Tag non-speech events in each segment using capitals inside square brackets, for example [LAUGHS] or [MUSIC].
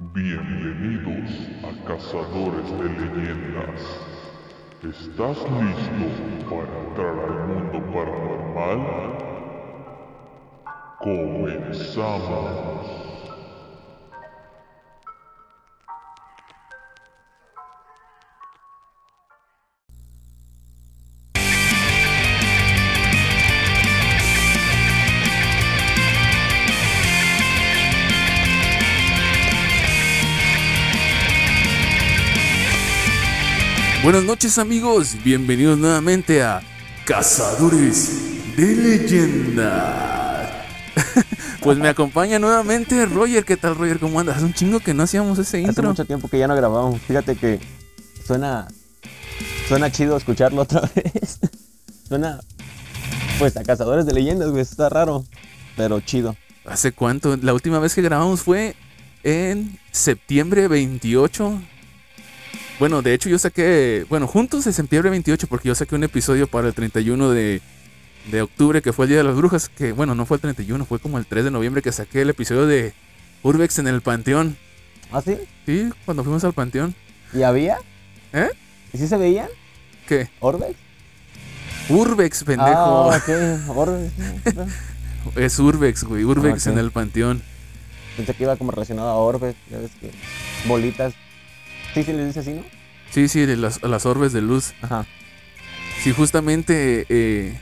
Bienvenidos a Cazadores de Leyendas. ¿Estás listo para entrar al mundo paranormal? Comenzamos. Buenas noches amigos, bienvenidos nuevamente a Cazadores de Leyendas. [LAUGHS] pues me acompaña nuevamente Roger, ¿qué tal Roger? ¿Cómo andas? Hace un chingo que no hacíamos ese Hace intro. mucho tiempo que ya no grabamos. Fíjate que suena suena chido escucharlo otra [LAUGHS] vez. suena pues a cazadores de leyendas, güey, está raro, pero chido. ¿Hace cuánto? La última vez que grabamos fue en septiembre 28. Bueno, de hecho yo saqué, bueno, juntos en septiembre 28 porque yo saqué un episodio para el 31 de, de octubre que fue el Día de las Brujas, que bueno, no fue el 31, fue como el 3 de noviembre que saqué el episodio de Urbex en el Panteón. ¿Ah, sí? Sí, cuando fuimos al Panteón. ¿Y había? ¿Eh? ¿Y sí se veían? ¿Qué? ¿Orbex? Urbex, pendejo. Ah, Orbex. [LAUGHS] Es Urbex, güey, Urbex Ah, en el Panteón. Pensé que iba como relacionado a Orbex, ya ves que bolitas. Sí, sí les dice así, ¿no? Sí, sí, de las, las orbes de luz. Ajá. Sí, justamente, eh,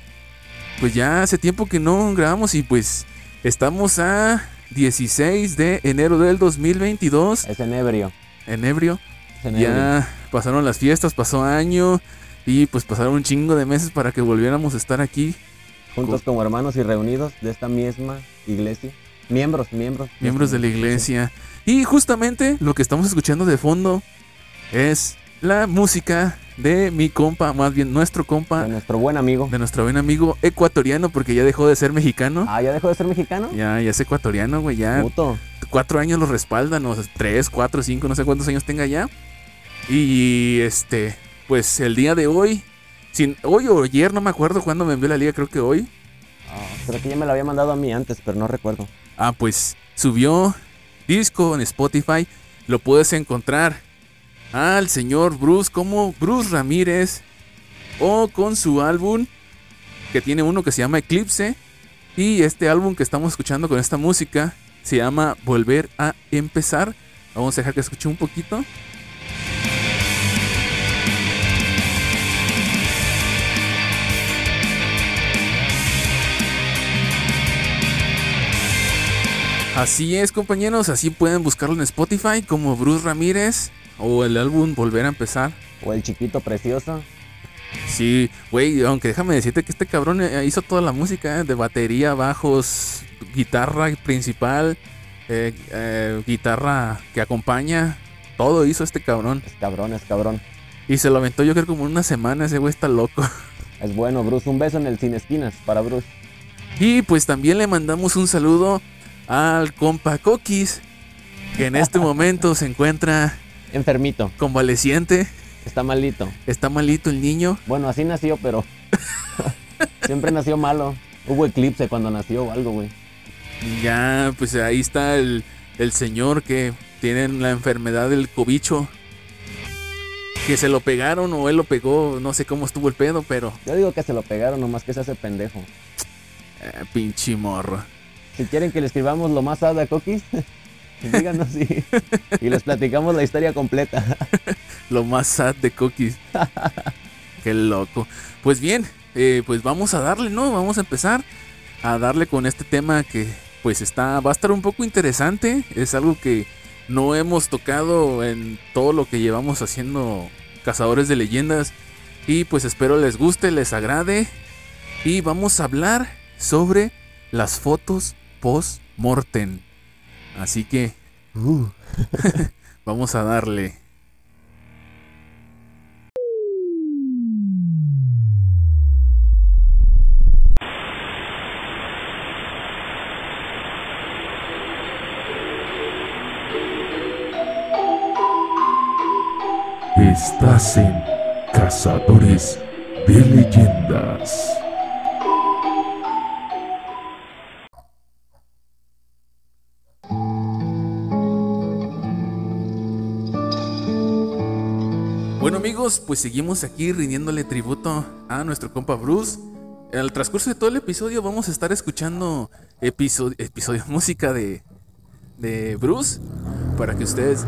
pues ya hace tiempo que no grabamos y pues estamos a 16 de enero del 2022, Es en ebrio. en ebrio. Es en ebrio. Ya pasaron las fiestas, pasó año y pues pasaron un chingo de meses para que volviéramos a estar aquí, Juntos como hermanos y reunidos de esta misma iglesia. Miembros, miembros. miembros de la iglesia. Y justamente lo que estamos escuchando de fondo es la música de mi compa, más bien nuestro compa, De nuestro buen amigo. de nuestro buen amigo ecuatoriano, porque ya dejó de ser mexicano. Ah, ¿ya dejó de ser mexicano? Ya, ya es ecuatoriano, güey, ya Puto. cuatro años lo respaldan, o sea, tres, cuatro, cinco, no sé cuántos años tenga ya. Y este, pues el día de hoy, sin, hoy o ayer, no me acuerdo cuándo me envió la liga, creo que hoy. Ah, creo que ya me lo había mandado a mí antes, pero no recuerdo. Ah, pues subió disco en Spotify, lo puedes encontrar al señor Bruce como Bruce Ramírez o con su álbum que tiene uno que se llama Eclipse y este álbum que estamos escuchando con esta música se llama Volver a empezar. Vamos a dejar que escuche un poquito. Así es, compañeros, así pueden buscarlo en Spotify como Bruce Ramírez o el álbum Volver a empezar. O el chiquito precioso. Sí, güey, aunque déjame decirte que este cabrón eh, hizo toda la música, eh, de batería, bajos, guitarra principal, eh, eh, guitarra que acompaña, todo hizo este cabrón. Es cabrón, es cabrón. Y se lo aventó yo creo como una semana, ese güey está loco. [LAUGHS] Es bueno, Bruce. Un beso en el Sin Esquinas para Bruce. Y pues también le mandamos un saludo al compa Coquis, que en este momento se encuentra Enfermito. convaleciente, Está malito. está malito el niño. Bueno, así nació, pero. [LAUGHS] Siempre nació malo. Hubo eclipse cuando nació o algo, güey. Ya, pues ahí está el, el señor que tiene la enfermedad del cobicho. Que se lo pegaron o él lo pegó, no sé cómo estuvo el pedo, pero Yo digo que se lo pegaron, nomás que se hace pendejo. eh, pinche morro. Si quieren que le escribamos lo más sad a Coquis, [LAUGHS] díganos y, y les platicamos la historia completa. [LAUGHS] Lo más sad de Cookies. [LAUGHS] Qué loco. Pues bien, eh, pues vamos a darle, ¿no? Vamos a empezar a darle con este tema que pues está, va a estar un poco interesante. Es algo que no hemos tocado en todo lo que llevamos haciendo Cazadores de Leyendas. Y pues espero les guste, les agrade. Y vamos a hablar sobre las fotos post-mortem. Así que Uh, [LAUGHS] vamos a darle. Estás en Cazadores de Leyendas. Amigos, pues seguimos aquí rindiéndole tributo a nuestro compa Bruce. En el transcurso de todo el episodio vamos a estar escuchando episodio, episodio [LAUGHS] música de, de Bruce para que ustedes...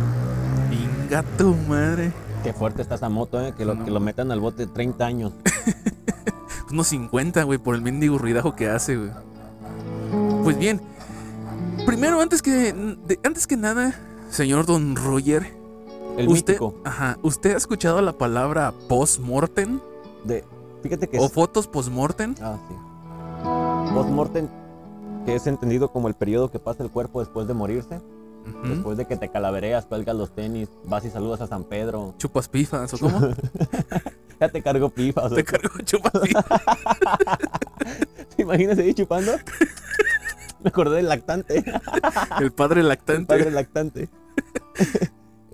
Venga tu madre. Qué fuerte está esa moto, ¿eh? Que lo, No. que lo metan al bote 30 años. [LAUGHS] Unos 50, güey, por el mendigo ruidajo que hace, güey. Pues bien, primero, antes que, antes que nada, señor Don Roger, El usted, mítico. ajá, ¿usted ha escuchado la palabra post-mortem De, fíjate que o es- fotos post-mortem? Ah, sí. Postmortem, que es entendido como el periodo que pasa el cuerpo después de morirse. Después de que te calavereas, cuelgas los tenis, vas y saludas a San Pedro. Chupas pifas, ¿o cómo? [LAUGHS] Ya te cargo sea, Te cargo [LAUGHS] chupas pifas. [LAUGHS] ¿Te imaginas ahí chupando? Me acordé del lactante. El padre El lactante. padre lactante.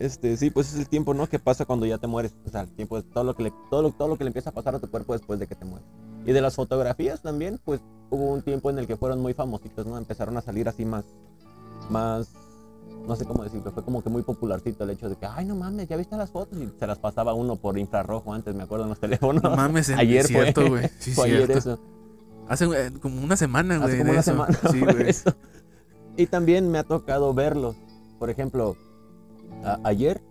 Este, sí, pues es el tiempo, ¿no? Que pasa cuando ya te mueres. O sea, el tiempo es todo lo que le, todo lo, todo lo que le empieza a pasar a tu cuerpo después de que te mueres. Y de las fotografías también, pues hubo un tiempo en el que fueron muy famositos, ¿no? Empezaron a salir así más, más, no sé cómo decirlo, fue como que muy popularcito el hecho de que, ay, no mames, ya viste las fotos y se las pasaba uno por infrarrojo antes, me acuerdo en los [LAUGHS] teléfonos. No mames, en- ayer cierto, fue, güey. [LAUGHS] Sí, fue ayer eso. Hace eh, como una semana, güey. Hace como de una eso. semana. Sí, [LAUGHS] güey. Y también me ha tocado verlos. Por ejemplo, a- ayer,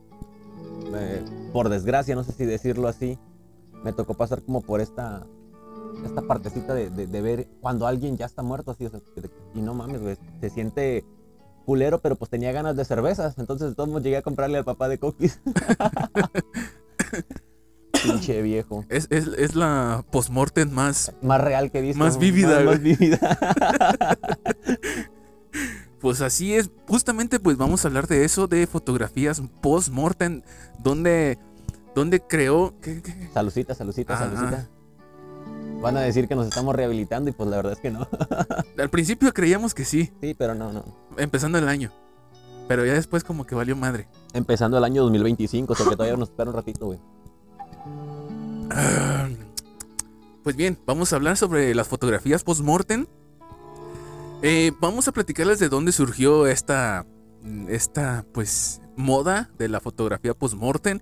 eh, por desgracia, no sé si decirlo así, me tocó pasar como por esta esta partecita de, de- de ver cuando alguien ya está muerto así, o sea, de- y no mames, güey, se siente culero, pero pues tenía ganas de cervezas, entonces de todos modos llegué a comprarle al papá de coquis. [LAUGHS] Pinche viejo. Es, es, es la post-mortem más Más real que visto. Más vívida, Más, güey. más vívida. [LAUGHS] Pues así es, justamente pues vamos a hablar de eso, de fotografías post-mortem, donde, donde creó... ¿qué, qué? Salucita, salucita, Ajá. salucita. Van a decir que nos estamos rehabilitando y pues la verdad es que no. [LAUGHS] Al principio creíamos que sí, Sí, pero no, no. empezando el año, pero ya después como que valió madre. Empezando el año 2025, o sea que todavía nos espera un ratito, güey. Ah, Pues bien, vamos a hablar sobre las fotografías post-mortem. Eh, vamos a platicarles de dónde surgió esta, esta pues, moda de la fotografía post-mortem.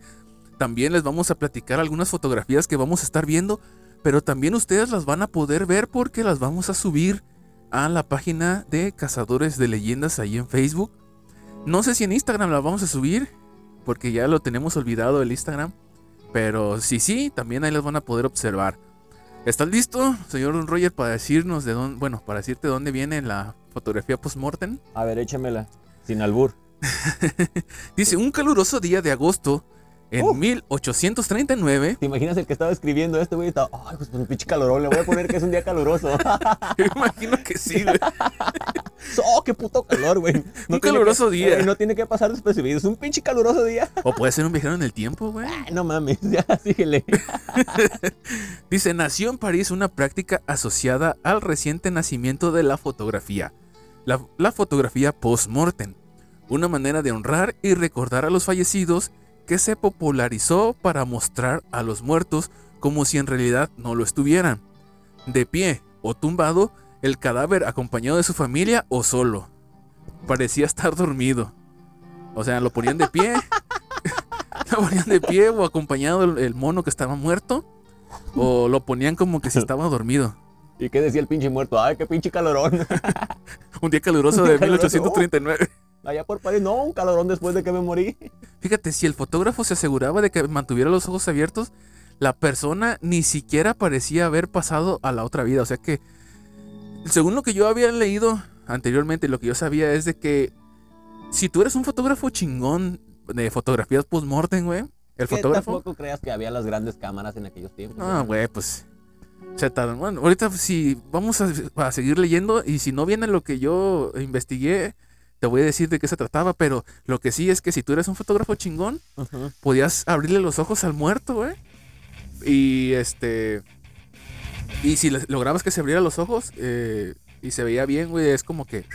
También les vamos a platicar algunas fotografías que vamos a estar viendo, pero también ustedes las van a poder ver porque las vamos a subir a la página de Cazadores de Leyendas ahí en Facebook. No sé si en Instagram las vamos a subir, porque ya lo tenemos olvidado el Instagram. Pero sí, sí, también ahí las van a poder observar. ¿Estás listo, señor Don Roger, para decirnos de dónde, bueno, para decirte dónde viene la fotografía post-mortem? A ver, échamela. Sin albur. [LAUGHS] Dice, un caluroso día de agosto en Uf. 1839. ¿Te imaginas el que estaba escribiendo esto, güey? Estaba, ay, pues un pinche calorón, le voy a poner que es un día caluroso. [LAUGHS] Yo imagino que sí, güey. [LAUGHS] ¡Oh, qué puto calor, güey! Un tiene caluroso que- día. eh, no tiene que pasar despercibido. Es un pinche caluroso día. O puede ser un viajero en el tiempo, güey. Ay, no mames, [LAUGHS] ya, síguele. Dice, nació en París una práctica asociada al reciente nacimiento de la fotografía. La, la fotografía post-mortem. Una manera de honrar y recordar a los fallecidos que se popularizó para mostrar a los muertos como si en realidad no lo estuvieran. De pie o tumbado, el cadáver acompañado de su familia o solo. Parecía estar dormido. O sea, lo ponían de pie. [LAUGHS] lo ponían de pie o acompañado el, el mono que estaba muerto. O lo ponían como que si [LAUGHS] estaba dormido. ¿Y qué decía el pinche muerto? ¡Ay, qué pinche calorón! [LAUGHS] Un día caluroso Un día de caluroso. 1839. Allá por París, no, un calorón después de que me morí. Fíjate, si el fotógrafo se aseguraba de que mantuviera los ojos abiertos, la persona ni siquiera parecía haber pasado a la otra vida. O sea que, según lo que yo había leído anteriormente, lo que yo sabía es de que si tú eres un fotógrafo chingón de fotografías post-mortem, güey, el Que fotógrafo... Tampoco creas que había las grandes cámaras en aquellos tiempos. Ah, güey, pues. Se tardan. Bueno, ahorita si vamos a, a seguir leyendo y si no viene lo que yo investigué, te voy a decir de qué se trataba, pero lo que sí es que si tú eres un fotógrafo chingón, podías abrirle los ojos al muerto, güey. Y este. Y si lograbas que se abriera los ojos eh, y se veía bien, güey, es como que.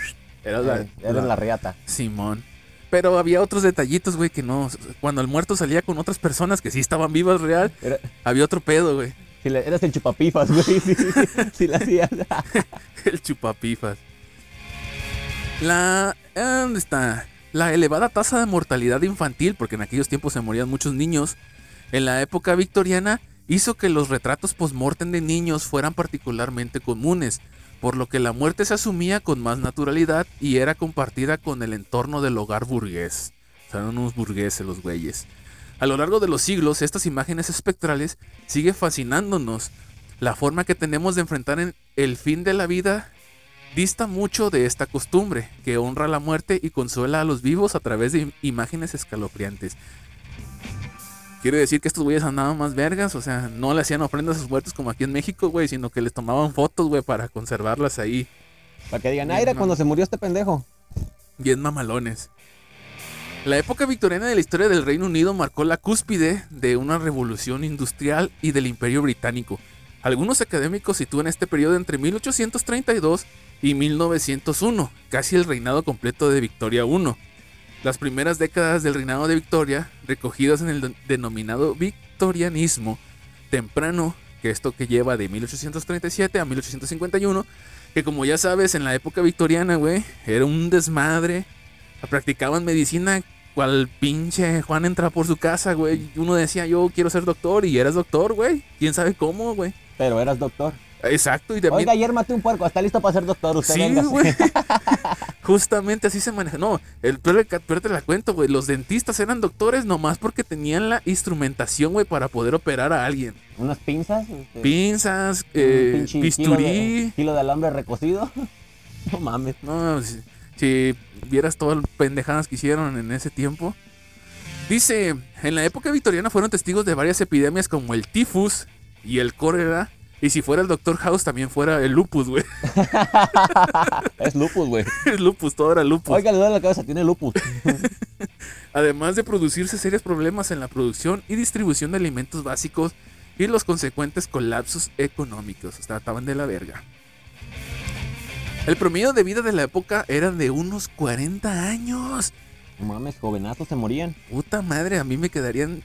Era la, Eh, Eres la riata. Simón. Pero había otros detallitos, güey, que no. Cuando el muerto salía con otras personas que sí estaban vivas real, Era- había otro pedo, güey. si eras el chupapifas, güey. [LAUGHS] Sí, sí, sí la hacías. [LAUGHS] El chupapifas. La. ¿Dónde está? La elevada tasa de mortalidad infantil, porque en aquellos tiempos se morían muchos niños, en la época victoriana hizo que los retratos post-mortem de niños fueran particularmente comunes, por lo que la muerte se asumía con más naturalidad y era compartida con el entorno del hogar burgués. O sea, eran unos burgueses los güeyes. A lo largo de los siglos, estas imágenes espectrales sigue fascinándonos. La forma que tenemos de enfrentar en el fin de la vida dista mucho de esta costumbre, que honra la muerte y consuela a los vivos a través de im- imágenes escalofriantes. Quiere decir que estos güeyes andaban más vergas, o sea, no le hacían ofrendas a sus muertos como aquí en México, güey, sino que les tomaban fotos, güey, para conservarlas ahí, Para que digan, no. cuando se murió este pendejo. bien mamalones. La época victoriana de la historia del Reino Unido marcó la cúspide de una revolución industrial y del Imperio Británico. Algunos académicos sitúan este periodo entre 1832 y 1901, casi el reinado completo de Victoria I. Las primeras décadas del reinado de Victoria, recogidas en el de- denominado victorianismo temprano, que esto que lleva de 1837 a 1851, que como ya sabes, en la época victoriana, güey, era un desmadre. Practicaban medicina cual pinche Juan entra por su casa, güey. Uno decía, yo quiero ser doctor y eras doctor, güey. ¿Quién sabe cómo, güey? Pero eras doctor. Exacto, y también... Oiga, ayer maté un puerco, está listo para ser doctor. Usted Sí, güey. [LAUGHS] Justamente así se maneja. No, el peor, te la cuento, güey. Los dentistas eran doctores nomás porque tenían la instrumentación, güey, para poder operar a alguien. Unas pinzas. este, Pinzas, eh, bisturí. Kilo de, kilo de alambre recocido. [LAUGHS] no mames. No, si, si vieras todas las pendejadas que hicieron en ese tiempo. Dice, en la época victoriana fueron testigos de varias epidemias como el tifus y el cólera. Y si fuera el Doctor House, también fuera el lupus, güey. [LAUGHS] Es lupus, güey. [LAUGHS] el lupus, todo era lupus. Oiga, le duele la cabeza, tiene lupus. [LAUGHS] Además de producirse serios problemas en la producción y distribución de alimentos básicos y los consecuentes colapsos económicos. O sea, estaban de la verga. El promedio de vida de la época era de unos 40 años. Mames, jovenazos se morían. Puta madre, a mí me quedarían.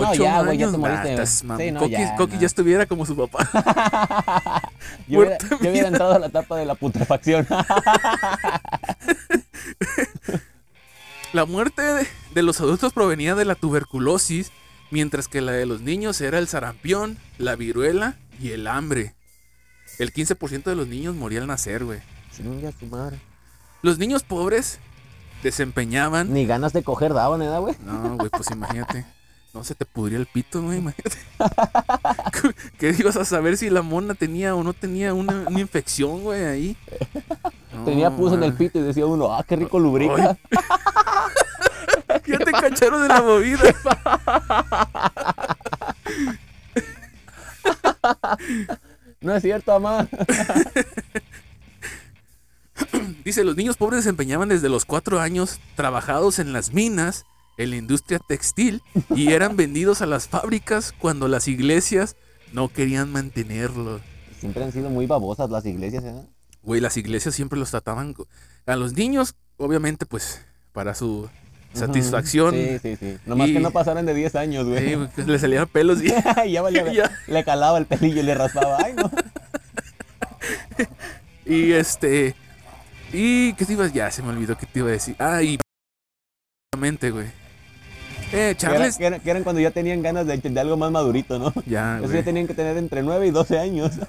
No, ya, güey, ya te moriste. Nah, Sí, no, Coqui, ya, Coqui no. ya estuviera como su papá. [LAUGHS] [LAUGHS] Yo hubiera, Muerta yo hubiera entrado a la etapa de la putrefacción. [LAUGHS] La muerte de, de los adultos provenía de la tuberculosis, mientras que la de los niños era el sarampión, la viruela y el hambre. El 15% de los niños moría al nacer, güey. Chinga su madre. Los niños pobres desempeñaban. Ni ganas de coger daban, ¿eh, güey? No, güey, pues imagínate. No se te pudría el pito, güey, [LAUGHS] imagínate. [LAUGHS] ¿Qué ibas a saber si la mona tenía o no tenía una, una infección, güey, ahí? [LAUGHS] Tenía pus en el pito y decía uno, ah, qué rico lubrica. Ya te cacharon de la movida. No es cierto, mamá. Dice, los niños pobres desempeñaban desde los cuatro años trabajados en las minas, en la industria textil, y eran vendidos a las fábricas cuando las iglesias no querían mantenerlos. Siempre han sido muy babosas las iglesias, ¿eh? Güey, las iglesias siempre los trataban a los niños, obviamente, pues, para su satisfacción. Sí, sí, sí. Nomás Y- que no pasaran de 10 años, güey. Sí, que le salían pelos y... [LAUGHS] Ya valía, [LAUGHS] Ya. Le calaba el pelillo y le raspaba. Ay, no. [LAUGHS] Y este. Y. ¿Qué te ibas? Ya se me olvidó qué te iba a decir. Ah, y. Obviamente, güey. Eh, Que, era- Charles. que era- que eran cuando ya tenían ganas de, de algo más madurito, ¿no? [LAUGHS] Ya, Eso ya tenían que tener entre 9 y 12 años. [LAUGHS]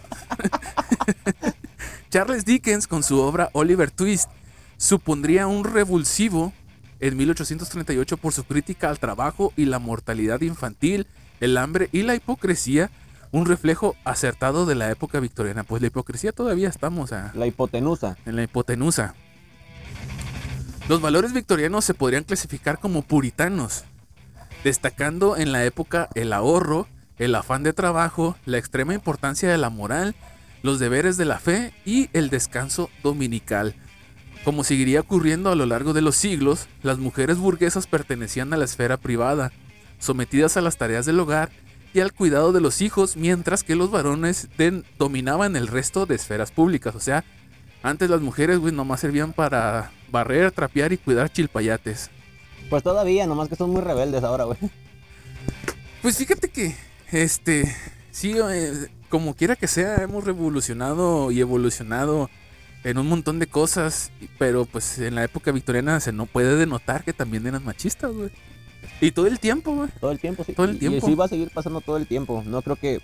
Charles Dickens, con su obra Oliver Twist, supondría un revulsivo en 1838 por su crítica al trabajo y la mortalidad infantil, el hambre y la hipocresía, un reflejo acertado de la época victoriana. Pues la hipocresía todavía estamos a, La hipotenusa. en la hipotenusa. Los valores victorianos se podrían clasificar como puritanos, destacando en la época el ahorro, el afán de trabajo, la extrema importancia de la moral, los deberes de la fe y el descanso dominical. Como seguiría ocurriendo a lo largo de los siglos, las mujeres burguesas pertenecían a la esfera privada, sometidas a las tareas del hogar y al cuidado de los hijos, mientras que los varones dominaban el resto de esferas públicas. O sea, antes las mujeres, güey, nomás servían para barrer, trapear y cuidar chilpayates. Pues todavía, nomás que son muy rebeldes ahora, güey. Pues fíjate que, este, sí, eh, como quiera que sea, hemos revolucionado y evolucionado en un montón de cosas, pero pues en la época victoriana se no puede denotar que también eran machistas, güey. Y todo el tiempo, güey. Todo el tiempo, sí. Todo el Y- tiempo. Y así va a seguir pasando todo el tiempo. No creo que,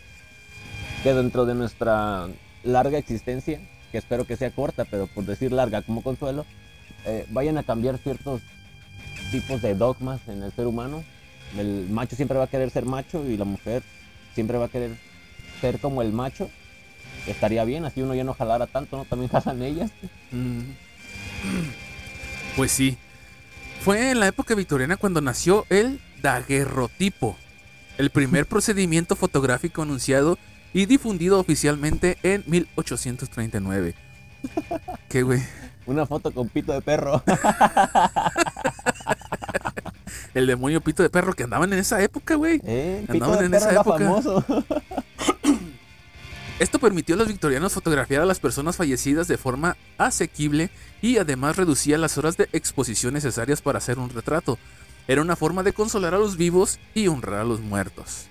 que dentro de nuestra larga existencia, que espero que sea corta, pero por decir larga como consuelo, eh, vayan a cambiar ciertos tipos de dogmas en el ser humano. El macho siempre va a querer ser macho y la mujer siempre va a querer ser como el macho. Estaría bien, así uno ya no jalara tanto, ¿no? También jalan ellas. Mm. Pues sí. Fue en la época victoriana cuando nació el daguerrotipo, el primer [LAUGHS] procedimiento fotográfico anunciado y difundido oficialmente en 1839. [LAUGHS] ¿Qué, güey? Una foto con pito de perro. [LAUGHS] El demonio pito de perro que andaban en esa época, güey. ¿Eh? Pito Andaban de en perro esa época. famoso. [COUGHS] Esto permitió a los victorianos fotografiar a las personas fallecidas de forma asequible y además reducía las horas de exposición necesarias para hacer un retrato. Era una forma de consolar a los vivos y honrar a los muertos.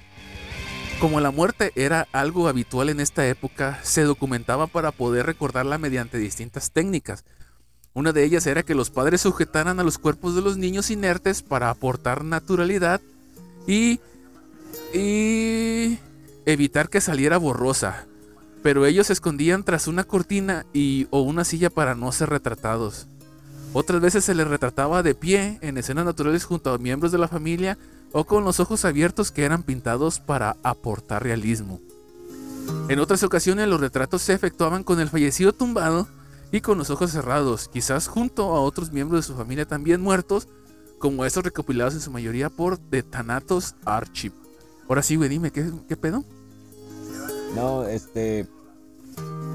Como la muerte era algo habitual en esta época, se documentaba para poder recordarla mediante distintas técnicas. Una de ellas era que los padres sujetaran a los cuerpos de los niños inertes para aportar naturalidad y, y evitar que saliera borrosa pero ellos se escondían tras una cortina y o una silla para no ser retratados. Otras veces se les retrataba de pie en escenas naturales junto a miembros de la familia o con los ojos abiertos que eran pintados para aportar realismo. En otras ocasiones los retratos se efectuaban con el fallecido tumbado y con los ojos cerrados, quizás junto a otros miembros de su familia también muertos, como estos recopilados en su mayoría por The Thanatos Archive. Ahora sí, güey, dime, ¿qué, qué pedo? No, este.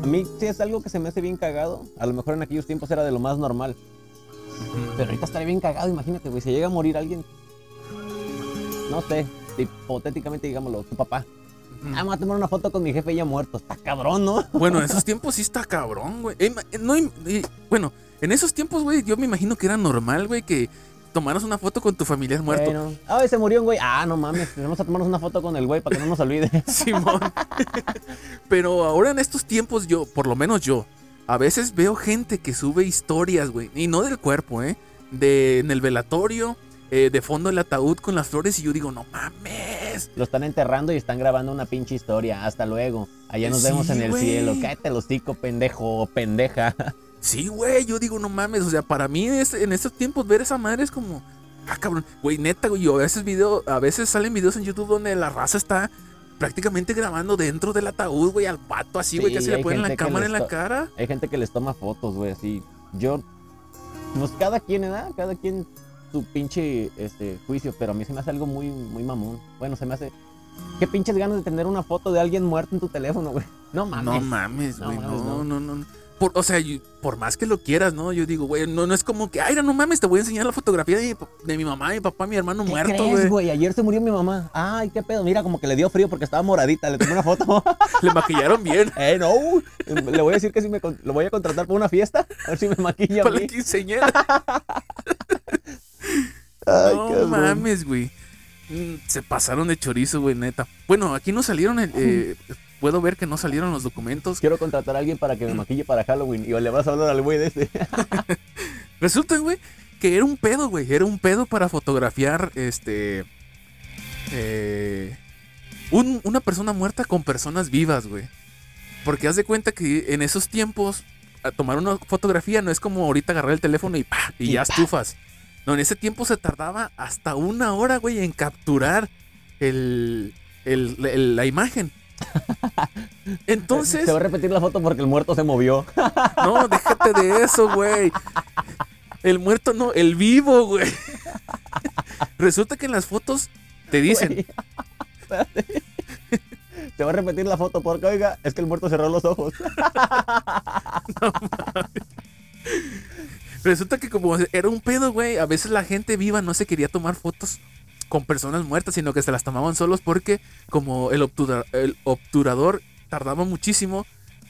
A mí sí es algo que se me hace bien cagado. A lo mejor en aquellos tiempos era de lo más normal. Pero ahorita estaría bien cagado, imagínate, güey. Si llega a morir alguien. No sé, hipotéticamente digámoslo, tu papá. Ah, voy a tomar una foto con mi jefe ya muerto. Está cabrón, ¿no? [LAUGHS] Bueno, en esos tiempos sí está cabrón, güey. Eh, eh, no, eh, bueno, en esos tiempos, güey, yo me imagino que era normal, güey, que tomaras una foto con tu familiar muerto. Bueno. Ah, se murió un güey. Ah, no mames. Vamos a tomarnos una foto con el güey para que no nos olvide. [LAUGHS] Simón. Pero ahora en estos tiempos, yo, por lo menos yo, a veces veo gente que sube historias, güey. Y no del cuerpo, ¿eh? De, en el velatorio, eh, de fondo el ataúd con las flores. Y yo digo, no mames. Lo están enterrando y están grabando una pinche historia. Hasta luego. Allá nos Sí, vemos en el cielo. Cállate el hocico, pendejo pendeja. [LAUGHS] Sí, güey, yo digo, no mames, o sea, para mí es- en estos tiempos ver esa madre es como, ah, cabrón, güey, neta, güey, yo a veces video, a veces salen videos en YouTube donde la raza está prácticamente grabando dentro del ataúd, güey, al pato así, güey, Sí, que se le ponen la cámara en la cara. Hay gente que les toma fotos, güey, así. Yo, pues cada quien, ¿verdad? Cada quien su pinche este, juicio, pero a mí se me hace algo muy, muy mamón. Bueno, se me hace... ¿Qué pinches ganas de tener una foto de alguien muerto en tu teléfono, güey? [LAUGHS] No mames. No mames, No güey, mames, no, no, no. no. Por, o sea, yo- por más que lo quieras, ¿no? Yo digo, güey, no, no es como que, ay, no, mames, te voy a enseñar la fotografía de mi, pa- de mi mamá, mi papá, mi hermano ¿Qué muerto, crees, güey. güey? Ayer se murió mi mamá. Ay, qué pedo. Mira, como que le dio frío porque estaba moradita. Le tomé una foto. [LAUGHS] Le maquillaron bien [LAUGHS] eh, no. Le voy a decir que si me lo voy a contratar para una fiesta. A ver si me maquilla para la quinceañera. Ay, no cabrón. mames, güey. Mm, Se pasaron de chorizo, güey, neta. Bueno, aquí no salieron, el, eh, puedo ver que no salieron los documentos. Quiero contratar a alguien para que me maquille para Halloween. Y le vas a hablar al güey de este. [LAUGHS] Resulta, güey, que era un pedo, güey. Era un pedo para fotografiar, este... eh, un- una persona muerta con personas vivas, güey. Porque haz de cuenta que en esos tiempos, a tomar una fotografía no es como ahorita agarrar el teléfono y, ¡pa! y Y ya estufas. No, en ese tiempo se tardaba hasta una hora, güey, en capturar el, el- el- la imagen. [LAUGHS] Entonces, Se va a repetir la foto porque el muerto se movió. [LAUGHS] no, déjate de eso, güey. El muerto no, el vivo, güey. [LAUGHS] Resulta que en las fotos te dicen, Güey. Se va a repetir la foto porque, oiga, es que el muerto cerró los ojos. Resulta que como era un pedo, güey, a veces la gente viva no se quería tomar fotos con personas muertas, sino que se las tomaban solos porque como el, obtura- el obturador tardaba muchísimo,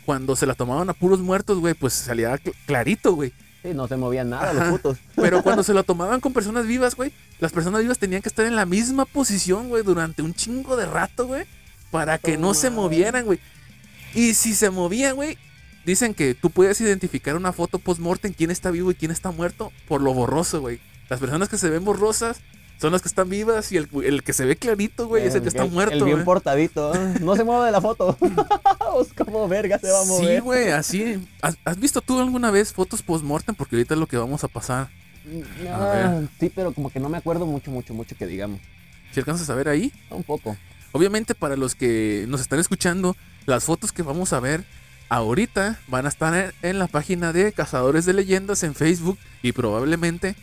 cuando se la tomaban a puros muertos, güey, pues salía cl- clarito, güey. Sí, no se movían nada los putos. [LAUGHS] Pero cuando se lo tomaban con personas vivas, güey, las personas vivas tenían que estar en la misma posición, güey, durante un chingo de rato, güey, para que no se movieran, güey. Y si se movían, güey, dicen que tú puedes identificar una foto post-mortem quién está vivo y quién está muerto por lo borroso, güey. Las personas que se ven borrosas son las que están vivas y el, el que se ve clarito, güey, es el que está muerto. El bien portadito. No se mueve de la foto. [LAUGHS] Pues, ¿Cómo verga se va a Sí, mover? güey, así. ¿Has, has visto tú alguna vez fotos post-mortem? Porque ahorita es lo que vamos a pasar. A ver. Ah, sí, pero como que no me acuerdo mucho, mucho, mucho que digamos. Si alcanzas a ver ahí. Un poco. Obviamente, para los que nos están escuchando, las fotos que vamos a ver ahorita van a estar en, la página de Cazadores de Leyendas en Facebook y probablemente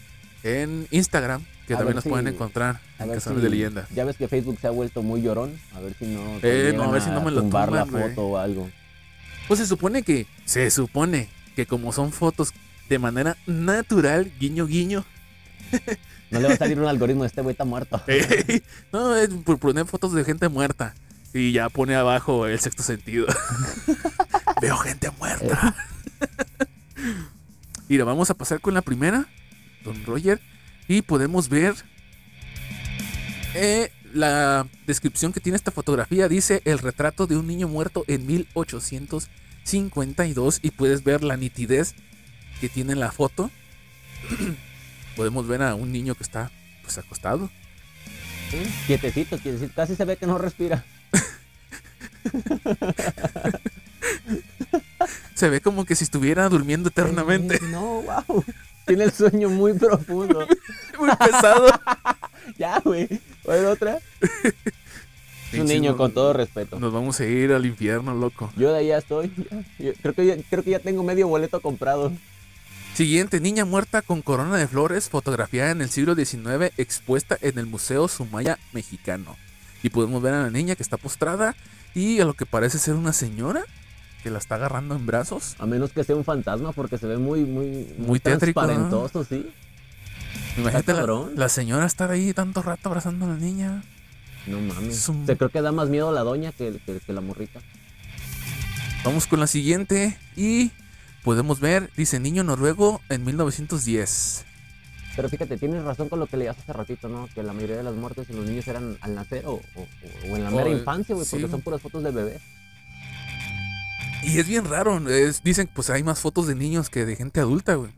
en Instagram, que A también nos si- pueden encontrar A en Cazadores si- de Leyendas. Ya ves que Facebook se ha vuelto muy llorón. A ver si no. Eh, no, a ver si no me lo tumbar la tumban, güey. foto o algo. Pues se supone que, se supone que como son fotos de manera natural, guiño guiño, [LAUGHS] No le va a salir un algoritmo de este güey está muerto. [LAUGHS] eh, no, es por poner fotos de gente muerta y ya pone abajo el sexto sentido. [LAUGHS] Veo gente muerta. [LAUGHS] Mira, vamos a pasar con la primera, Don Roger, y podemos ver eh, la descripción que tiene esta fotografía. Dice el retrato de un niño muerto en 1852 y puedes ver la nitidez que tiene la foto. [CLEARS THROAT] podemos ver a un niño que está pues acostado. Sí, Quietecito, quietecito. Casi se ve que no respira. [LAUGHS] Se ve como que si estuviera durmiendo eternamente. No, [LAUGHS] wow. Tiene el sueño muy profundo. [LAUGHS] Muy pesado. [LAUGHS] Ya, güey. ¿Cuál otra? Es un niño, con todo respeto. Nos vamos a ir al infierno, loco. Yo de ahí ya estoy. Yo creo, que ya, creo que ya tengo medio boleto comprado. Siguiente, niña muerta con corona de flores, fotografiada en el siglo XIX, expuesta en el Museo Sumaya Mexicano. Y podemos ver a la niña que está postrada y a lo que parece ser una señora que la está agarrando en brazos. A menos que sea un fantasma porque se ve muy, muy, Muy tétrico, ¿no? transparentoso, sí. Imagínate la, la señora estar ahí tanto rato abrazando a la niña. No mames. Es un- Se creo que da más miedo la doña que, que- que la morrita. Vamos con la siguiente y podemos ver, dice niño noruego en 1910. Pero fíjate, tienes razón con lo que leías hace ratito, ¿no? Que la mayoría de las muertes en los niños eran al nacer o, o- o en la mera infancia, güey, sí. porque son puras fotos de bebés. Y es bien raro. es- dicen pues hay más fotos de niños que de gente adulta, güey.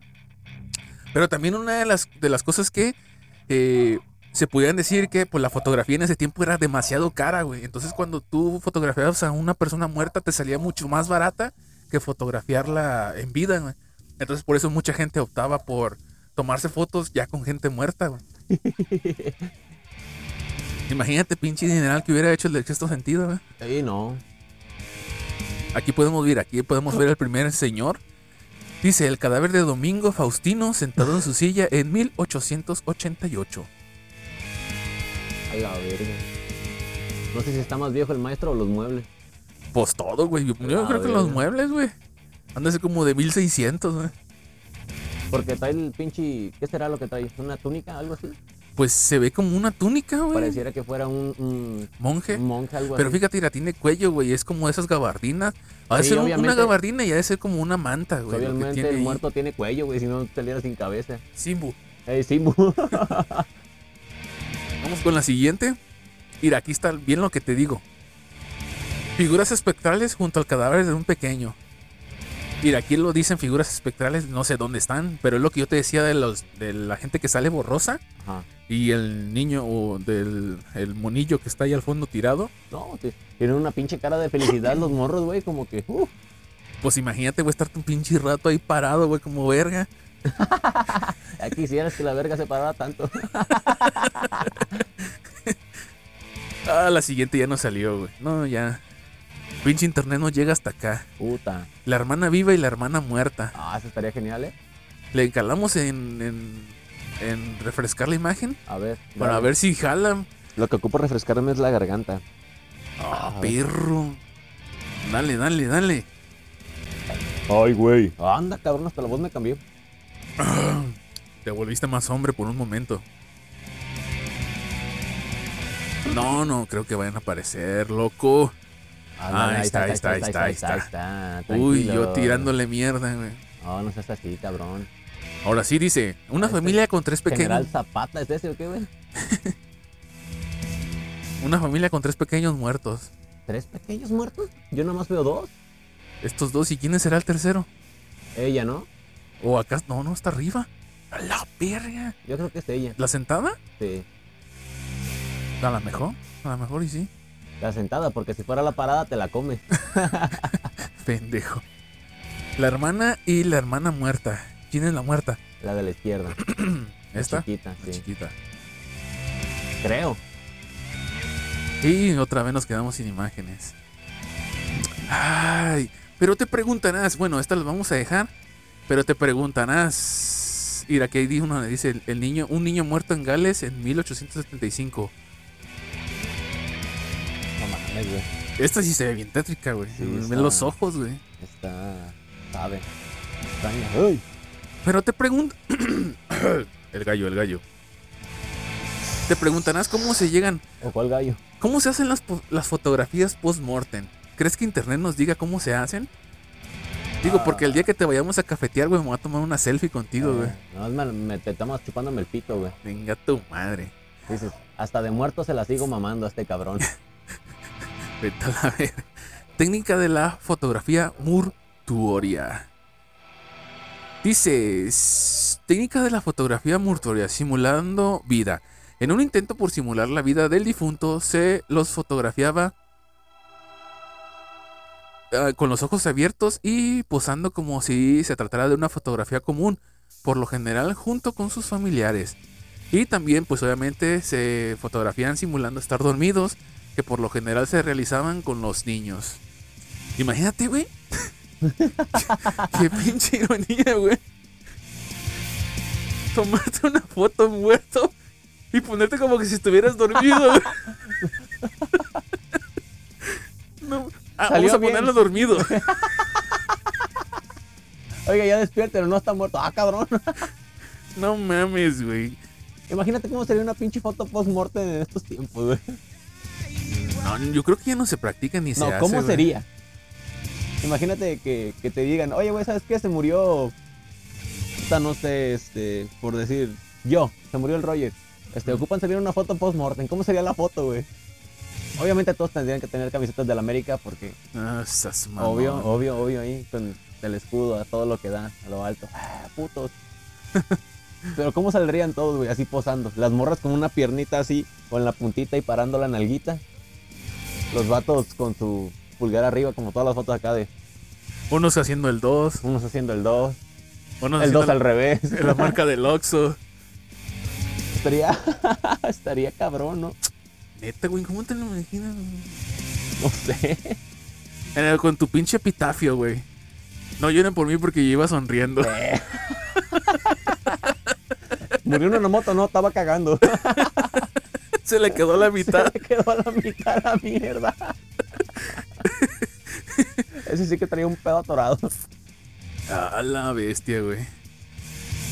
Pero también una de las, de las cosas que eh, se pudieran decir que pues la fotografía en ese tiempo era demasiado cara, güey. Entonces cuando tú fotografiabas a una persona muerta te salía mucho más barata que fotografiarla en vida, güey. Entonces por eso mucha gente optaba por tomarse fotos ya con gente muerta, güey. [LAUGHS] Imagínate pinche dineral que hubiera hecho el de sexto sentido, güey. Sí, no. Aquí podemos ver, aquí podemos ver al primer señor. Dice el cadáver de Domingo Faustino sentado en su silla en 1888. A la verga. No sé si está más viejo el maestro o los muebles. Pues todo, güey. Yo, yo creo que los muebles, güey. Ser como de 1600, güey. Porque trae el pinche. ¿Qué será lo que trae? ¿Una túnica? ¿Algo así? Pues se ve como una túnica, güey. Pareciera que fuera un, un- Monje. un monje, algo Pero así. fíjate, mira, tiene cuello, güey. Es como esas gabardinas. Ha de Sí, ser un- una gabardina y ha de ser como una manta, güey. Obviamente el ahí. muerto tiene cuello, güey, si no saliera sin cabeza. Simbu. Ey, Simbu. [LAUGHS] Vamos con la siguiente. Mira, aquí está bien lo que te digo. Figuras espectrales junto al cadáver de un pequeño. Mira, aquí lo dicen figuras espectrales, no sé dónde están, pero es lo que yo te decía de los de la gente que sale borrosa Ajá. Y el niño o del el monillo que está ahí al fondo tirado. No, tienen una pinche cara de felicidad los morros, güey, como que. Uh, Pues imagínate, güey, estar un pinche rato ahí parado, güey, como verga. [LAUGHS] ya quisieras que la verga se parara tanto. [LAUGHS] Ah, la siguiente ya no salió, güey. No, ya. Pinche internet no llega hasta acá. Puta. La hermana viva y la hermana muerta. Ah, eso estaría genial, ¿eh? Le encalamos en, en, en refrescar la imagen A ver. para dale. ver si jalan. Lo que ocupo refrescarme es la garganta. Ah, perro. Dale, dale, dale. Ay, güey. Anda, cabrón, hasta la voz me cambió. [CLEARS THROAT] Te volviste más hombre por un momento. No, no creo que vayan a aparecer, loco. Ahí está, ahí está, ahí está, ahí está. está. Uy, yo tirándole mierda, güey. No, no seas así, cabrón. Ahora sí dice, una Este familia con tres General pequeños. Zapata, ¿es ese o qué, güey? [LAUGHS] Una familia con tres pequeños muertos. ¿Tres pequeños muertos? Yo nomás veo dos. Estos dos, ¿y quién será el tercero? Ella, ¿no? O acá, no, no, está arriba. A la verga. Yo creo que es ella. ¿La sentada? Sí. A lo mejor, a lo mejor y sí. La sentada, porque si fuera la parada te la come. [LAUGHS] Pendejo. La hermana y la hermana muerta. ¿Quién es la muerta? La de la izquierda. [CLEARS THROAT] La ¿Esta? chiquita, La sí. chiquita. Creo. Y otra vez nos quedamos sin imágenes. Ay, pero te preguntarás, bueno, esta las vamos a dejar, pero te preguntarás. Mira, que hay uno donde dice el, el niño, un niño muerto en Gales en 1875. No mames, güey. Esta sí se ve bien tétrica, güey. Sí, Ven los ojos, güey. Está. Sabe. Extraña. Uy. Pero te pregunto. [COUGHS] el gallo, el gallo. Te preguntarás cómo se llegan, ¿O cuál gallo? cómo se hacen las, las fotografías post-mortem. ¿Crees que internet nos diga cómo se hacen? Digo, porque el día que te vayamos a cafetear, güey, me voy a tomar una selfie contigo, güey. No, me, me- te estamos chupándome el pito, güey. Venga tu madre. Dices, hasta de muerto se la sigo mamando a este cabrón. [LAUGHS] Vete a la verga. Técnica de la fotografía mortuoria. Dice, "S- técnica de la fotografía mortuoria, simulando vida. En un intento por simular la vida del difunto, se los fotografiaba ah, con los ojos abiertos y posando como si se tratara de una fotografía común, por lo general junto con sus familiares. Y también, pues obviamente, se fotografían simulando estar dormidos, que por lo general se realizaban con los niños. Imagínate, güey. [LAUGHS] Qué pinche ironía, güey. Tomarte una foto muerto y ponerte como que si estuvieras dormido. No. Ah, vamos a bien. ponerlo dormido. Oiga, ya despiértelo, no está muerto. Ah, cabrón. No mames, güey. Imagínate cómo sería una pinche foto post-mortem en estos tiempos, güey. No, yo creo que ya no se practica ni se No, hace. ¿cómo güey. sería? Imagínate que, que te digan, oye, güey, ¿sabes qué? Se murió. Esta, no sé, este, por decir, yo, se murió el Roger. Este, ocupan salir una foto post-mortem. ¿Cómo sería la foto, güey? Obviamente todos tendrían que tener camisetas de la América porque, Ah, estás obvio, obvio, obvio, ahí con el escudo a todo lo que da, a lo alto. Ah, putos. [LAUGHS] Pero ¿cómo saldrían todos, güey? Así posando. Las morras con una piernita así, con la puntita y parando la nalguita. Los vatos con su pulgar arriba, como todas las fotos acá de Unos haciendo el 2, unos haciendo el 2, unos el 2 haciendo al revés. [LAUGHS] la marca del Oxxo. estaría, [LAUGHS] estaría cabrón, ¿no? Neta, güey, ¿cómo te lo imaginas? No sé. Eh, con tu pinche epitafio, güey. No lloren por mí porque yo iba sonriendo. [LAUGHS] Murió en una moto, no, estaba cagando. Se le quedó la mitad. Se quedó a la mitad la mierda. Ese sí que traía un pedo atorado. A la bestia, güey.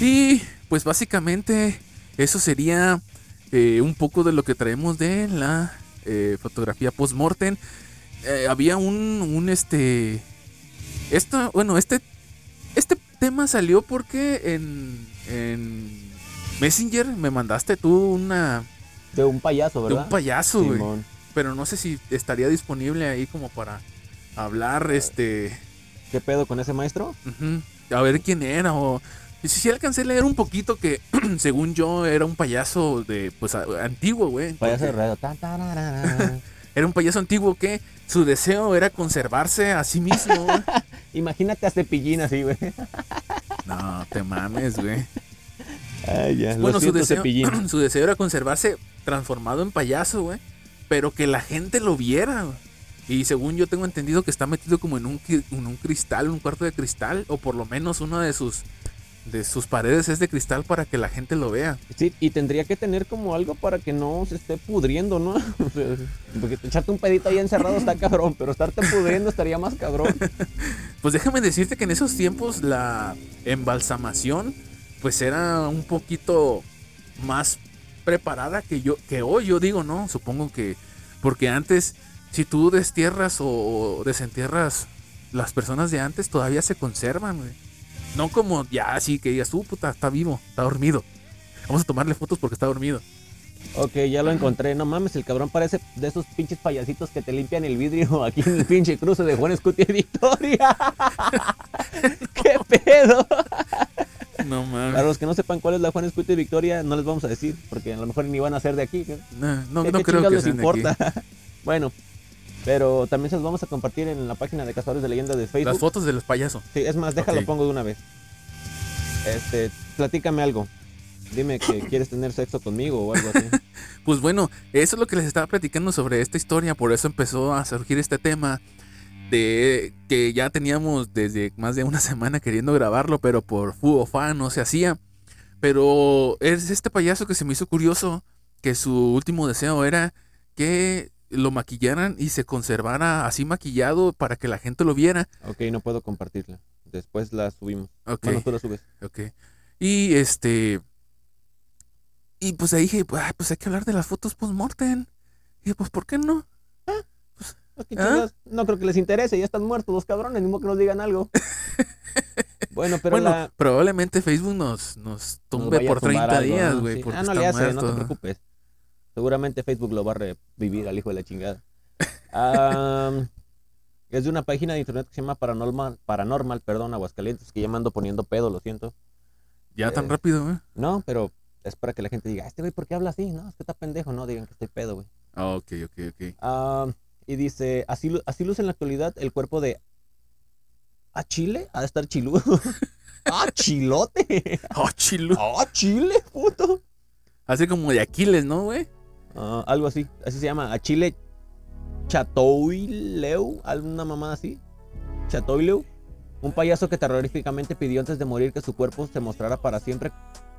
Y pues básicamente eso sería eh, un poco de lo que traemos de la eh, fotografía post-mortem. Eh, había un, un este... Esto, bueno, este, este tema salió porque en, en Messenger me mandaste tú una... De un payaso, De ¿verdad? un payaso, güey. Pero no sé si estaría disponible ahí como para hablar, este... ¿Qué pedo con ese maestro? A ver quién era o si sí alcancé a leer un poquito que [CLEARS THROAT] según yo era un payaso de pues antiguo, güey. Payaso de. [LAUGHS] Era un payaso antiguo que su deseo era conservarse a sí mismo. güey. [LAUGHS] Imagínate a Cepillín así, güey. [LAUGHS] no, te mames, güey. Ay, ya. Bueno, su deseo, [CLEARS THROAT] su deseo era conservarse transformado en payaso, güey. Pero que la gente lo viera. Y según yo tengo entendido que está metido como en un, en un cristal, un cuarto de cristal, o por lo menos una de sus de sus paredes es de cristal para que la gente lo vea. Sí, y tendría que tener como algo para que no se esté pudriendo, ¿no? [LAUGHS] Porque echarte un pedito ahí encerrado está cabrón, pero estarte pudriendo estaría más cabrón. [LAUGHS] Pues déjame decirte que en esos tiempos la embalsamación pues era un poquito más preparada que yo que hoy yo digo, ¿no? Supongo que porque antes si tú destierras o desentierras las personas de antes todavía se conservan, güey. No como ya así que digas, "Uh, puta, está vivo, está dormido." Vamos a tomarle fotos porque está dormido. Ok, ya lo encontré. No mames, el cabrón parece de esos pinches payasitos que te limpian el vidrio [LAUGHS] aquí en el pinche cruce de Juan Escutia [LAUGHS] y Victoria. [LAUGHS] ¿Qué pedo? No mames. Para los que no sepan cuál es la Juan Escuita y Victoria, no les vamos a decir, porque a lo mejor ni van a ser de aquí. ¿qué- No, no, qué- no qué creo que les sean de aquí. importa. bueno, pero también se los vamos a compartir en la página de Cazadores de Leyendas de Facebook. Las fotos de los payasos. Sí, es más, déjalo pongo de una vez. Este, platícame algo. Dime que [COUGHS] quieres tener sexo conmigo o algo así. [LAUGHS] Pues bueno, eso es lo que les estaba platicando sobre esta historia, por eso empezó a surgir este tema de que ya teníamos desde más de una semana queriendo grabarlo, pero por fu o fa no se hacía. Pero es este payaso que se me hizo curioso que su último deseo era que lo maquillaran y se conservara así maquillado para que la gente lo viera. ok, no puedo compartirla. Después la subimos. Ok. Bueno, tú la subes. Ok. Y este. Y pues ahí dije, pues, ay, pues hay que hablar de las fotos post-mortem. Y dije, pues, ¿por qué no? Ah, qué ¿Ah? chingados. No creo que les interese, ya están muertos los cabrones, ni modo que nos digan algo. [LAUGHS] bueno, pero bueno, la... probablemente Facebook nos, nos tumbe por tumbar 30 algo, días, ¿no? güey. Sí. porque Ah, no le hace, no muerto. te preocupes. Seguramente Facebook lo va a revivir al hijo de la chingada. Es de una página de internet que se llama Paranormal, Paranormal, perdón, Aguascalientes, que ya me ando poniendo pedo, lo siento. Ya tan eh, rápido, güey. No, pero es para que la gente diga, este güey, ¿por qué habla así? No, es que está pendejo, no, digan que estoy pedo, güey. Ah, ok, ok, ok. Ah, y dice, así, así luce en la actualidad el cuerpo de... ¿A Chile? Ha de estar chiludo. [LAUGHS] ¡Ah, chilote! Oh, chilo. ¡Ah, Chile, puto! Así como de Aquiles, ¿no, güey? Ah, algo así, así se llama, a Chile Chatoileu, alguna mamada así. Chatoileu, un payaso que terroríficamente pidió antes de morir que su cuerpo se mostrara para siempre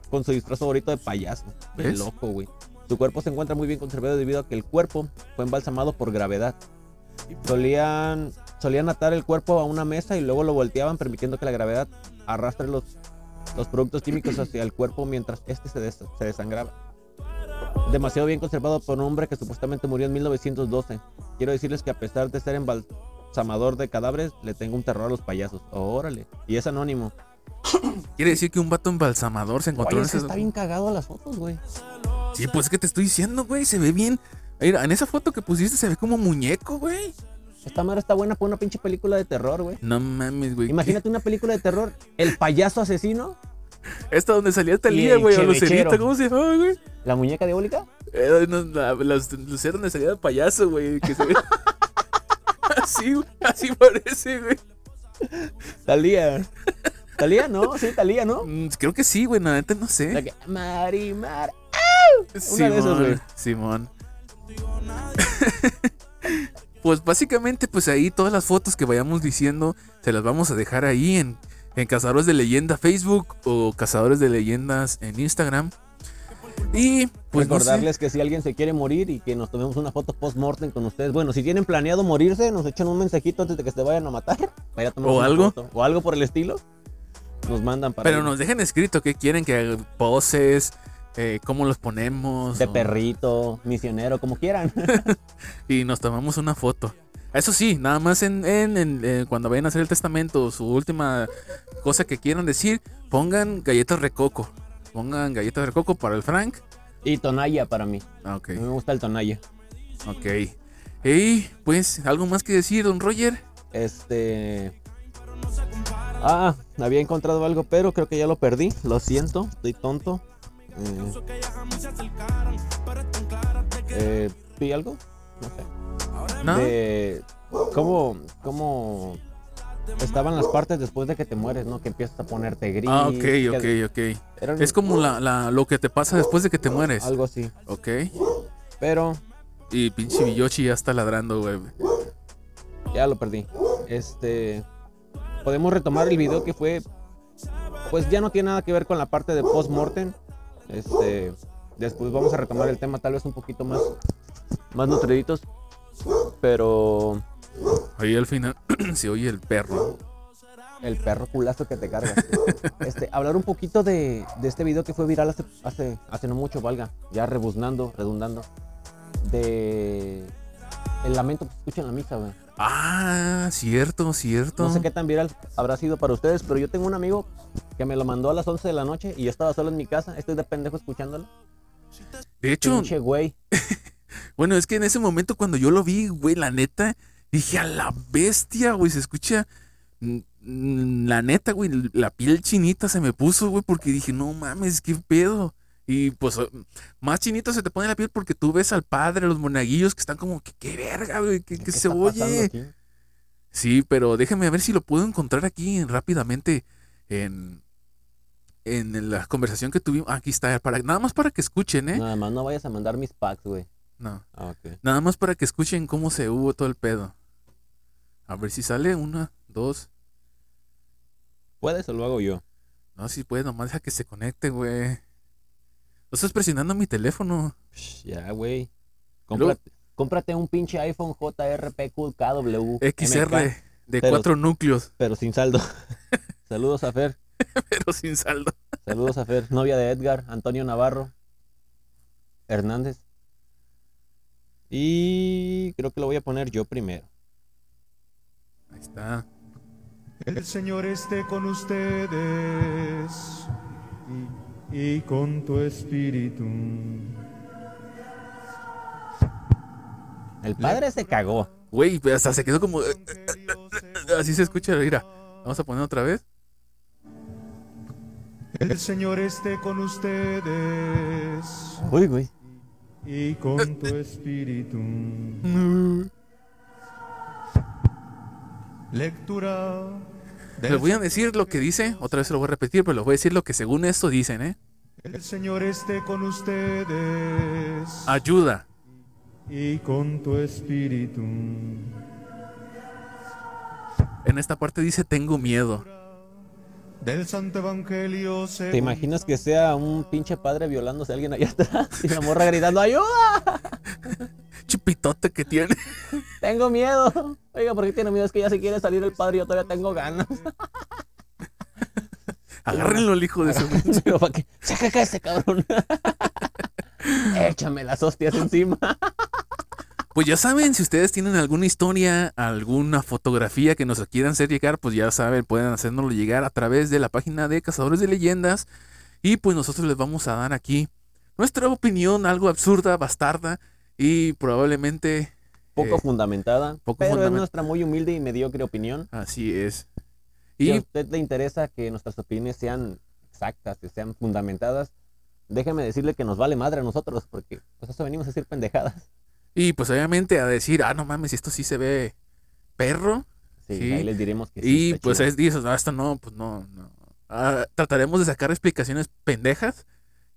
con su disfraz favorito de payaso. Qué loco, güey. Su cuerpo se encuentra muy bien conservado debido a que el cuerpo fue embalsamado por gravedad. Solían, solían atar el cuerpo a una mesa y luego lo volteaban permitiendo que la gravedad arrastre los, los productos químicos hacia el cuerpo mientras este se, des- se desangraba. Demasiado bien conservado por un hombre que supuestamente murió en 1912. Quiero decirles que a pesar de ser embalsamador de cadáveres, le tengo un terror a los payasos. Órale. Y es anónimo. Quiere decir que un vato embalsamador se encontró Oye, en ese- está bien cagado a las fotos, güey. Sí, pues es que te estoy diciendo, güey. Se ve bien. Mira, en esa foto que pusiste se ve como muñeco, güey. Esta madre está buena para una pinche película de terror, güey. No mames, güey. Imagínate una película de terror. El payaso asesino, Esta donde salía Talía, güey, o. Lucerita, ¿cómo se llama, güey? la muñeca diabólica. Eh, no, la, luceras donde salía el payaso, güey. Que se ve. [LAUGHS] así, güey. Así parece, güey. Talía. Talía, ¿no? Sí, Talía, ¿no? Mm, Creo que sí, güey. La neta no La sé. que, Mari, Mar. Simón, de esas, güey. Simón. [LAUGHS] pues básicamente, pues ahí todas las fotos que vayamos diciendo se las vamos a dejar ahí en, en Cazadores de Leyenda Facebook o Cazadores de Leyendas en Instagram. Y pues no sé. Recordarles que si alguien se quiere morir y que nos tomemos una foto post-mortem con ustedes. Bueno, si tienen planeado morirse, nos echan un mensajito antes de que se vayan a matar. [LAUGHS] Vaya a O algo. foto. O algo por el estilo. Nos mandan para. Pero nos dejen escrito qué quieren que poses, eh, cómo los ponemos. De o- perrito, misionero, como quieran. [LAUGHS] y nos tomamos una foto. Eso sí, nada más en, en- en, eh, cuando vayan a hacer el testamento, su última cosa que quieran decir, pongan galletas recoco. Pongan galletas recoco para el Frank. y Tonaya para mí. Ah, ok, A mí me gusta el Tonaya. ok. Y pues, ¿algo más que decir, don Roger? Este. Ah, había encontrado algo, pero creo que ya lo perdí. Lo siento, estoy tonto. Eh, eh, ¿Vi algo? No sé. ¿No? De cómo, cómo estaban las partes después de que te mueres, ¿no? Que empiezas a ponerte gris. Ah, ok, ok, ok. eran Es como la, la- lo que te pasa después de que te mueres. algo así. Ok. Pero Y pinche Biyoshi ya está ladrando, güey. ya lo perdí. Este. Podemos retomar el video que fue. Pues ya no tiene nada que ver con la parte de post-mortem. Este. Después vamos a retomar el tema, tal vez un poquito más. Más nutriditos. Pero. Ahí al final [CLEARS THROAT] se oye el perro. El perro culazo que te cargas. [LAUGHS] Este, hablar un poquito de, de este video que fue viral hace, hace, hace no mucho, valga. Ya rebuznando, redundando. De. El lamento que se escucha en la misa, güey. Ah, cierto, cierto. No sé qué tan viral habrá sido para ustedes, pero yo tengo un amigo que me lo mandó a las 11 de la noche y yo estaba solo en mi casa. Estoy de pendejo escuchándolo. De hecho, Pinche güey. [LAUGHS] bueno, es que en ese momento cuando yo lo vi, güey, la neta, dije a la bestia, güey, se escucha. la neta, güey, la piel chinita se me puso, güey, porque dije, no mames, qué pedo. Y pues más chinita se te pone la piel porque tú ves al padre, los monaguillos que están como que qué verga, güey, que, ¿Qué que se oye. aquí? Sí, pero déjame ver si lo puedo encontrar aquí en- rápidamente en, en la conversación que tuvimos. Aquí está, para, nada más para que escuchen, ¿eh? Nada más no vayas a mandar mis packs, güey. No, Ah, nada más para que escuchen cómo se hubo todo el pedo. A ver si sale una, dos. ¿Puedes o lo hago yo? No, si puede, nomás deja que se conecte, güey. No estás presionando mi teléfono. Psh, ya, güey. Cómprate, cómprate un pinche iPhone JRPQKW. XR MK, de Pero- cuatro núcleos, [LAUGHS] pero sin saldo. [LAUGHS] Saludos a Fer. pero sin saldo. Saludos a Fer. Novia de Edgar, Antonio Navarro. Hernández. Y creo que lo voy a poner yo primero. Ahí está. El Señor esté con ustedes y, y con tu espíritu. El padre se cagó. Güey, hasta se quedó como. eh, según Así se escucha, mira. Vamos a poner otra vez. El Señor esté con ustedes Uy, güey. Y con tu espíritu. Lectura. del- Les voy a decir lo que dice, otra vez se lo voy a repetir, pero les voy a decir lo que según esto dicen, ¿eh? El Señor esté con ustedes Ayuda. y con tu espíritu. En esta parte dice tengo miedo. Del Santo Evangelio ¿Te según imaginas que sea un pinche padre violándose a alguien allá atrás y la morra gritando ¡Ayuda! [LAUGHS] Chipitote que tiene. [LAUGHS] Tengo miedo. Oiga, ¿por qué tiene miedo? Es que ya se quiere salir el padre y yo todavía tengo ganas. [LAUGHS] Agárrenlo el hijo de su. Pero para que saca acá ese cabrón. Échame las hostias encima. Pues ya saben, si ustedes tienen alguna historia, alguna fotografía que nos quieran hacer llegar, pues ya saben, pueden hacérnoslo llegar a través de la página de Cazadores de Leyendas. Y pues nosotros les vamos a dar aquí nuestra opinión, algo absurda, bastarda y probablemente Poco Eh, fundamentada, poco pero es nuestra muy humilde y mediocre opinión. así es. Si a Y usted le interesa que nuestras opiniones sean exactas, que sean fundamentadas, déjeme decirle que nos vale madre a nosotros, porque pues eso venimos a decir pendejadas. Y pues obviamente a decir, ah, no mames, esto sí se ve perro. Sí, Sí. ahí les diremos que sí. y pues chido. es dices, no, esto no, pues no, no. Ah, trataremos de sacar explicaciones pendejas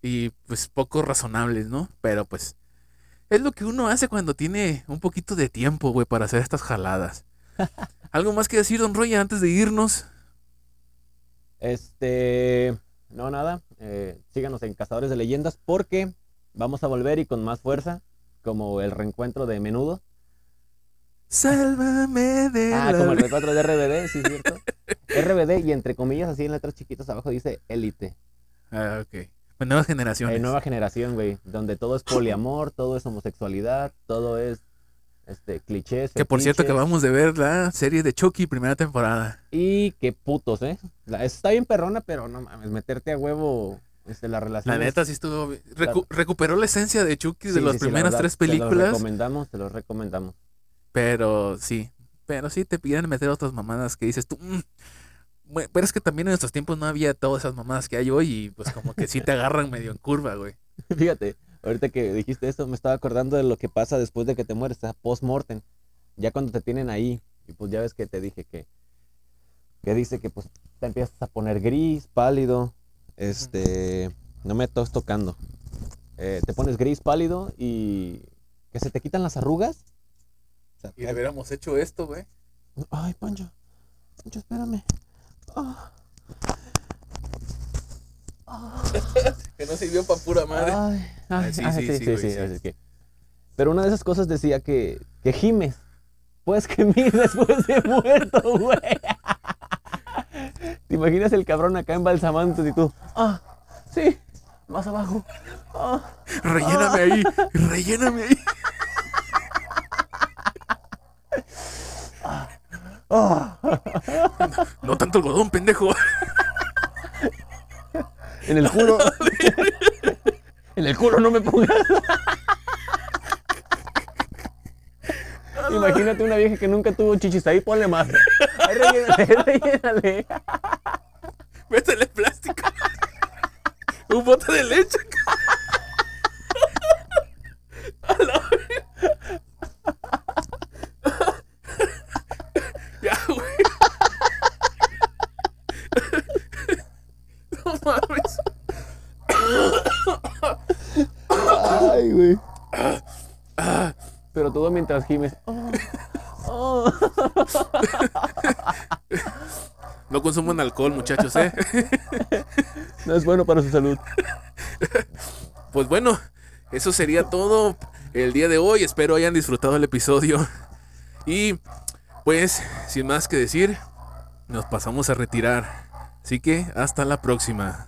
y pues poco razonables, ¿no? Pero pues es lo que uno hace cuando tiene un poquito de tiempo, güey, para hacer estas jaladas. [LAUGHS] ¿Algo más que decir, don Roy, antes de irnos? Este, no nada, eh, síganos en Cazadores de Leyendas porque vamos a volver y con más fuerza, como el reencuentro de Menudo. Sálvame de Ah, la como el recuentro de RBD, sí, cierto. [LAUGHS] RBD y entre comillas, así en letras chiquitas abajo dice Élite. Ah, ok. Pues nuevas generaciones. Eh, nueva generación, güey, donde todo es poliamor, todo es homosexualidad, todo es este clichés. que por cierto acabamos de ver la serie de Chucky, primera temporada. Y qué putos, ¿eh? La- está bien perrona, pero no mames, meterte a huevo este, la relación. La neta sí estuvo... Recu- recuperó la esencia de Chucky de las primeras tres Te los películas. recomendamos, te los recomendamos. Pero sí, pero sí te piden meter otras mamadas que dices tú. "Mm". Bueno, pero es que también en nuestros tiempos no había todas esas mamadas que hay hoy y pues como que sí te agarran [LAUGHS] medio en curva, güey. [LAUGHS] Fíjate, ahorita que dijiste esto, me estaba acordando de lo que pasa después de que te mueres, post-mortem. Ya cuando te tienen ahí, y pues ya ves que te dije que, que dice que pues te empiezas a poner gris, pálido, este, no me estás tocando. Eh, te pones gris, pálido y que se te quitan las arrugas. O sea, Y hubiéramos hecho esto, güey. Ay, Pancho, Pancho, espérame. Ah, [LAUGHS] Que no sirvió para pura madre. Ay, ay, sí, ay, sí, sí, güey, sí. así que- Pero una de esas cosas decía que, que gimes. Pues gemir [LAUGHS] después de muerto, güey. [LAUGHS] ¿Te imaginas el cabrón acá embalsamando y tú? Ah, sí, más abajo. Ah, Relléname ahí, relléname ahí. ah. No tanto algodón, pendejo. En el culo. en el culo no me pongas. Imagínate una vieja que nunca tuvo chichis ahí, ponle más. Ahí rellénale, rellénale. Métele plástico. Un bote de leche. A la verga. Ya, güey. No mames. Ay, güey. Pero todo mientras gimes. Oh, oh. No consuman alcohol, muchachos, ¿eh? [LAUGHS] No es bueno para su salud. [LAUGHS] Pues bueno, eso sería todo el día de hoy. Espero hayan disfrutado el episodio. Y pues, sin más que decir, nos pasamos a retirar. Así que hasta la próxima.